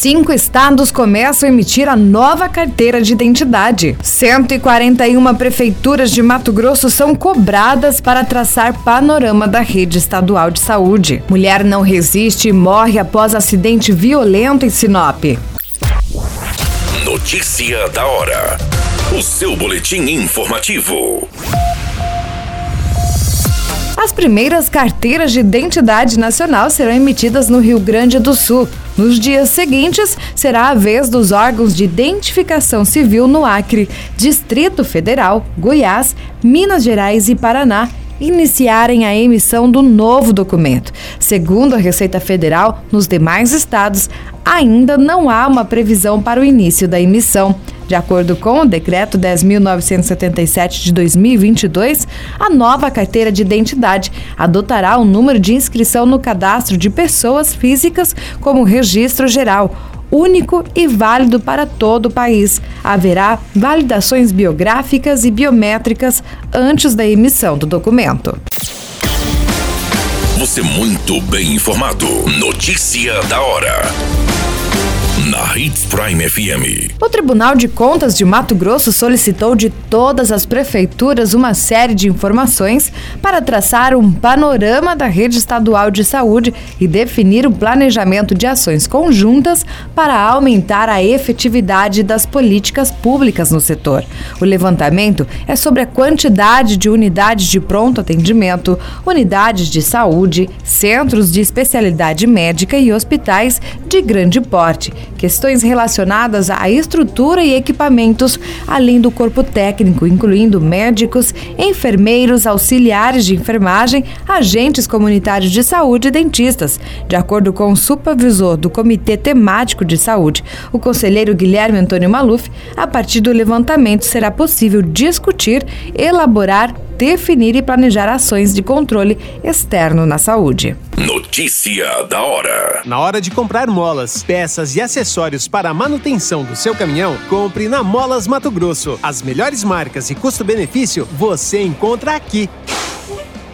Cinco estados começam a emitir a nova carteira de identidade. 141 prefeituras de Mato Grosso são cobradas para traçar panorama da rede estadual de saúde. Mulher não resiste e morre após acidente violento em Sinop. Notícia da hora. O seu boletim informativo. As primeiras carteiras de identidade nacional serão emitidas no Rio Grande do Sul. Nos dias seguintes, será a vez dos órgãos de identificação civil no Acre, Distrito Federal, Goiás, Minas Gerais e Paraná iniciarem a emissão do novo documento. Segundo a Receita Federal, nos demais estados ainda não há uma previsão para o início da emissão. De acordo com o decreto 10.977 de 2022, a nova carteira de identidade adotará o número de inscrição no cadastro de pessoas físicas como registro geral único e válido para todo o país. Haverá validações biográficas e biométricas antes da emissão do documento. Você muito bem informado. Notícia da hora na Hits Prime FM. O Tribunal de Contas de Mato Grosso solicitou de todas as prefeituras uma série de informações para traçar um panorama da rede estadual de saúde e definir o planejamento de ações conjuntas para aumentar a efetividade das políticas públicas no setor. O levantamento é sobre a quantidade de unidades de pronto atendimento, unidades de saúde, centros de especialidade médica e hospitais de grande porte questões relacionadas à estrutura e equipamentos, além do corpo técnico, incluindo médicos, enfermeiros, auxiliares de enfermagem, agentes comunitários de saúde e dentistas. De acordo com o supervisor do Comitê Temático de Saúde, o conselheiro Guilherme Antônio Maluf, a partir do levantamento será possível discutir, elaborar definir e planejar ações de controle externo na saúde. Notícia da hora. Na hora de comprar molas, peças e acessórios para a manutenção do seu caminhão, compre na Molas Mato Grosso. As melhores marcas e custo-benefício você encontra aqui.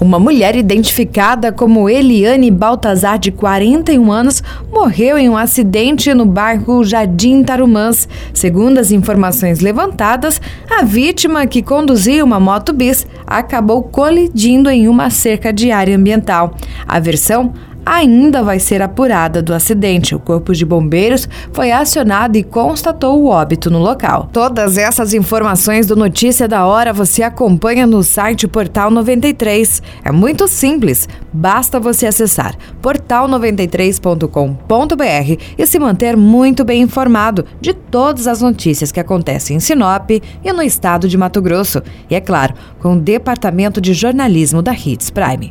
Uma mulher identificada como Eliane Baltazar, de 41 anos, morreu em um acidente no bairro Jardim Tarumãs. Segundo as informações levantadas, a vítima, que conduzia uma moto bis, acabou colidindo em uma cerca de área ambiental. A versão ainda vai ser apurada do acidente. O Corpo de Bombeiros foi acionado e constatou o óbito no local. Todas essas informações do Notícia da Hora você acompanha no site Portal 93. É muito simples, basta você acessar portal93.com.br e se manter muito bem informado de todas as notícias que acontecem em Sinop e no estado de Mato Grosso. E é claro, com o Departamento de Jornalismo da Hits Prime